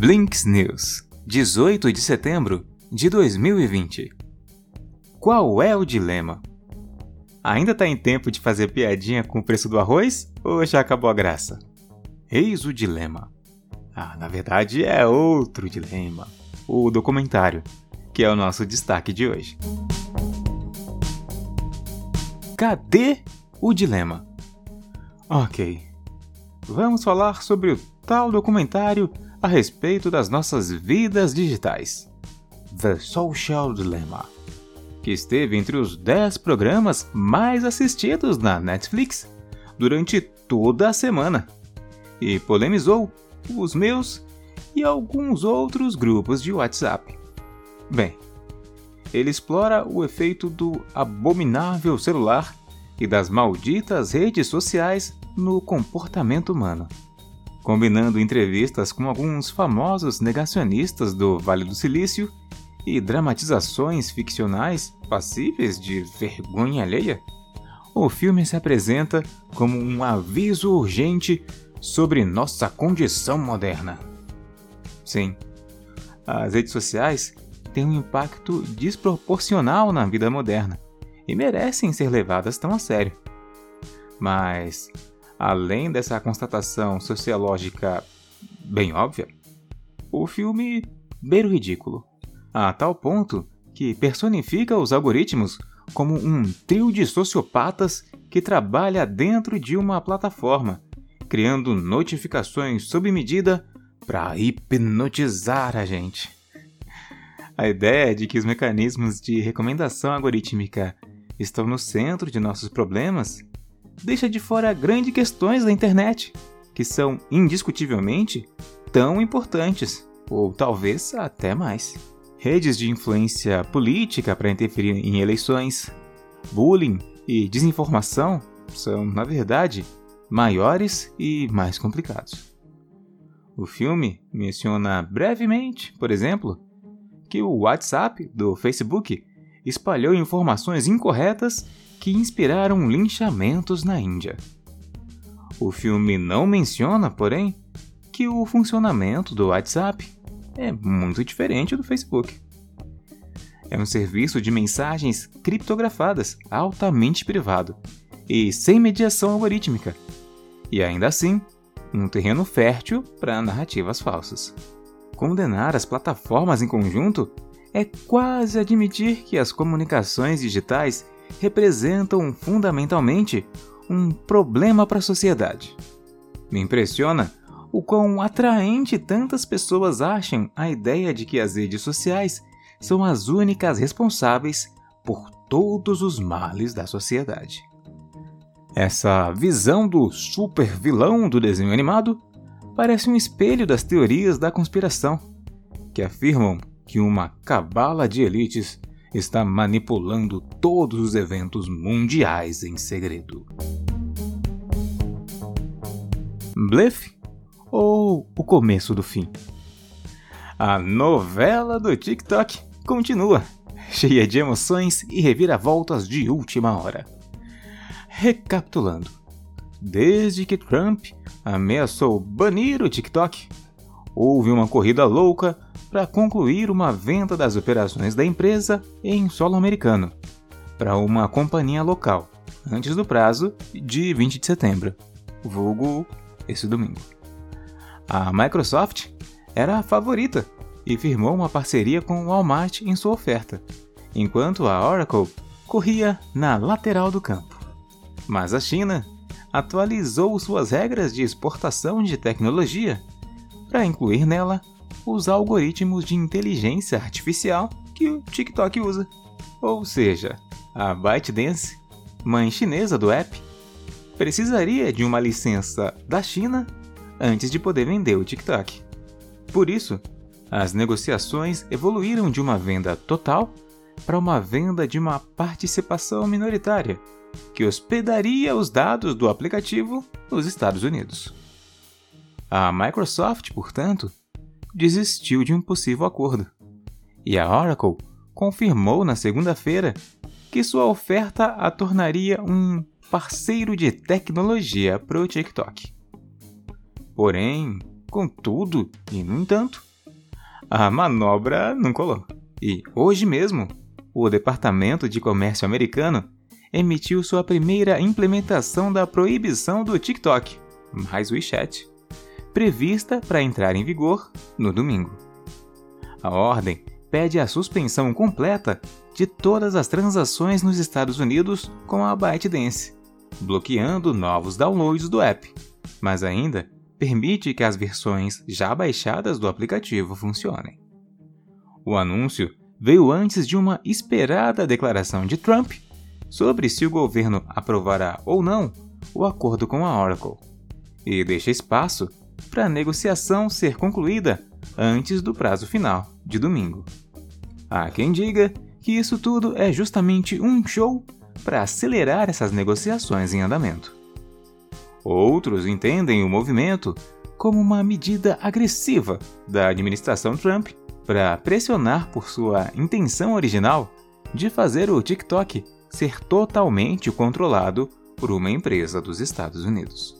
Blinks News, 18 de setembro de 2020. Qual é o dilema? Ainda tá em tempo de fazer piadinha com o preço do arroz ou já acabou a graça? Eis o dilema. Ah, na verdade é outro dilema. O documentário, que é o nosso destaque de hoje. Cadê o dilema? Ok. Vamos falar sobre o tal documentário a respeito das nossas vidas digitais. The Social Dilemma, que esteve entre os 10 programas mais assistidos na Netflix durante toda a semana e polemizou os meus e alguns outros grupos de WhatsApp. Bem, ele explora o efeito do abominável celular e das malditas redes sociais no comportamento humano combinando entrevistas com alguns famosos negacionistas do Vale do Silício e dramatizações ficcionais passíveis de vergonha alheia, o filme se apresenta como um aviso urgente sobre nossa condição moderna. Sim, as redes sociais têm um impacto desproporcional na vida moderna e merecem ser levadas tão a sério. Mas além dessa constatação sociológica bem óbvia, o filme beira o ridículo, a tal ponto que personifica os algoritmos como um trio de sociopatas que trabalha dentro de uma plataforma, criando notificações sob medida para hipnotizar a gente. A ideia de que os mecanismos de recomendação algorítmica estão no centro de nossos problemas deixa de fora grandes questões da internet, que são indiscutivelmente tão importantes, ou talvez até mais. Redes de influência política para interferir em eleições, bullying e desinformação são, na verdade, maiores e mais complicados. O filme menciona brevemente, por exemplo, que o WhatsApp do Facebook espalhou informações incorretas que inspiraram linchamentos na Índia. O filme não menciona, porém, que o funcionamento do WhatsApp é muito diferente do Facebook. É um serviço de mensagens criptografadas altamente privado e sem mediação algorítmica, e ainda assim, um terreno fértil para narrativas falsas. Condenar as plataformas em conjunto é quase admitir que as comunicações digitais representam fundamentalmente um problema para a sociedade. Me impressiona o quão atraente tantas pessoas acham a ideia de que as redes sociais são as únicas responsáveis por todos os males da sociedade. Essa visão do super vilão do desenho animado parece um espelho das teorias da conspiração, que afirmam que uma cabala de elites está manipulando todos os eventos mundiais em segredo. Blefe ou o começo do fim? A novela do TikTok continua, cheia de emoções e reviravoltas de última hora. Recapitulando, desde que Trump ameaçou banir o TikTok, houve uma corrida louca para concluir uma venda das operações da empresa em solo americano para uma companhia local, antes do prazo de 20 de setembro, vulgo esse domingo. A Microsoft era a favorita e firmou uma parceria com o Walmart em sua oferta, enquanto a Oracle corria na lateral do campo. Mas a China atualizou suas regras de exportação de tecnologia para incluir nela os algoritmos de inteligência artificial que o TikTok usa. Ou seja, a ByteDance, mãe chinesa do app, precisaria de uma licença da China antes de poder vender o TikTok. Por isso, as negociações evoluíram de uma venda total para uma venda de uma participação minoritária, que hospedaria os dados do aplicativo nos Estados Unidos. A Microsoft, portanto, desistiu de um possível acordo. E a Oracle confirmou na segunda-feira que sua oferta a tornaria um parceiro de tecnologia para o TikTok. Porém, contudo e no entanto, a manobra não colou. E hoje mesmo, o Departamento de Comércio americano emitiu sua primeira implementação da proibição do TikTok, mais WeChat, prevista para entrar em vigor no domingo. A ordem pede a suspensão completa de todas as transações nos Estados Unidos com a ByteDance, bloqueando novos downloads do app, mas ainda permite que as versões já baixadas do aplicativo funcionem. O anúncio veio antes de uma esperada declaração de Trump sobre se o governo aprovará ou não o acordo com a Oracle, e deixa espaço para a negociação ser concluída antes do prazo final, de domingo. Há quem diga que isso tudo é justamente um show para acelerar essas negociações em andamento. Outros entendem o movimento como uma medida agressiva da administração Trump para pressionar por sua intenção original de fazer o TikTok ser totalmente controlado por uma empresa dos Estados Unidos.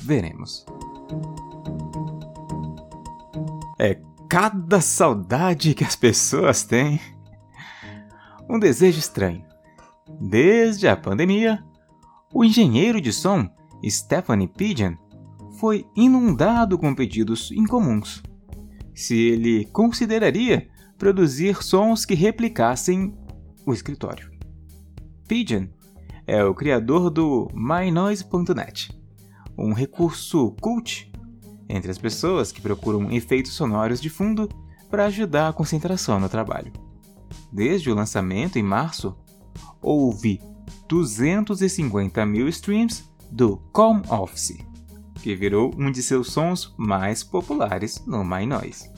Veremos. É cada saudade que as pessoas têm. Um desejo estranho. Desde a pandemia, o engenheiro de som Stephanie Pigeon foi inundado com pedidos incomuns. Se ele consideraria produzir sons que replicassem o escritório. Pigeon é o criador do MyNoise.net, um recurso cult entre as pessoas que procuram efeitos sonoros de fundo para ajudar a concentração no trabalho. Desde o lançamento em março, houve 250 mil streams do Calm Office, que virou um de seus sons mais populares no MyNoise.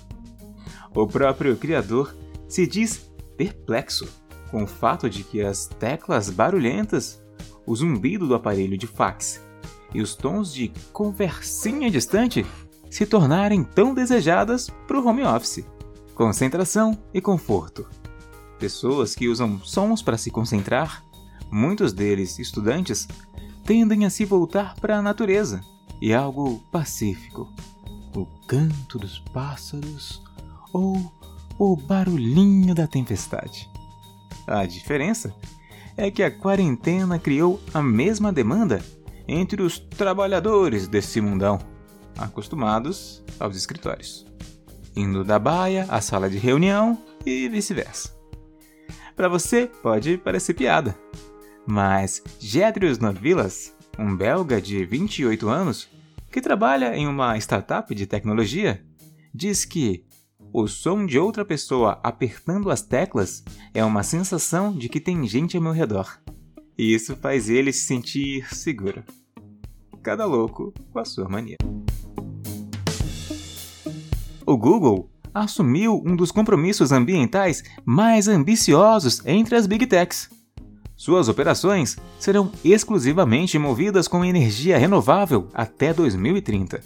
O próprio criador se diz perplexo com o fato de que as teclas barulhentas, o zumbido do aparelho de fax e os tons de conversinha distante se tornarem tão desejadas para o home office. Concentração e conforto. Pessoas que usam sons para se concentrar, muitos deles estudantes, tendem a se voltar para a natureza e algo pacífico. O canto dos pássaros ou o barulhinho da tempestade. A diferença é que a quarentena criou a mesma demanda entre os trabalhadores desse mundão, acostumados aos escritórios, indo da baia à sala de reunião e vice-versa. Para você pode parecer piada, mas Gedrius Novilas, um belga de 28 anos que trabalha em uma startup de tecnologia, diz que o som de outra pessoa apertando as teclas é uma sensação de que tem gente ao meu redor. E isso faz ele se sentir seguro. Cada louco com a sua mania. O Google assumiu um dos compromissos ambientais mais ambiciosos entre as Big Techs. Suas operações serão exclusivamente movidas com energia renovável até 2030.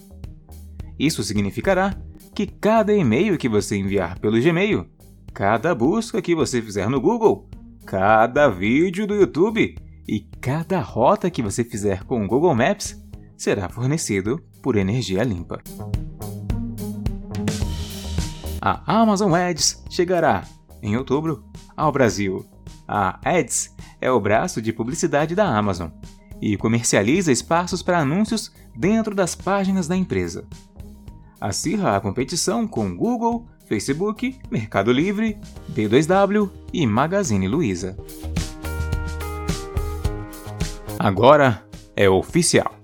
Isso significará que cada e-mail que você enviar pelo Gmail, cada busca que você fizer no Google, cada vídeo do YouTube e cada rota que você fizer com o Google Maps será fornecido por energia limpa. A Amazon Ads chegará, em outubro, ao Brasil. A Ads é o braço de publicidade da Amazon e comercializa espaços para anúncios dentro das páginas da empresa acirra a competição com Google, Facebook, Mercado Livre, B2W e Magazine Luiza. Agora é oficial.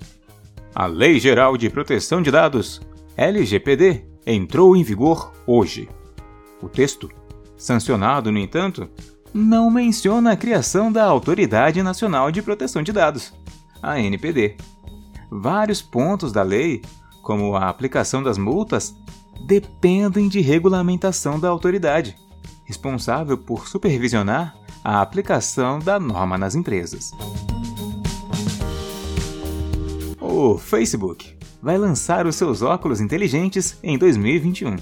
A Lei Geral de Proteção de Dados, LGPD, entrou em vigor hoje. O texto, sancionado, no entanto, não menciona a criação da Autoridade Nacional de Proteção de Dados, a NPD. Vários pontos da lei como a aplicação das multas, dependem de regulamentação da autoridade, responsável por supervisionar a aplicação da norma nas empresas. O Facebook vai lançar os seus óculos inteligentes em 2021.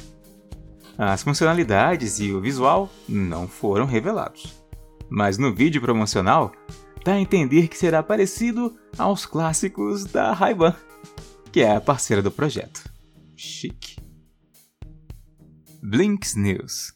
As funcionalidades e o visual não foram revelados, mas no vídeo promocional dá a entender que será parecido aos clássicos da Ray-Ban que é a parceira do projeto. Chique. Blinks News.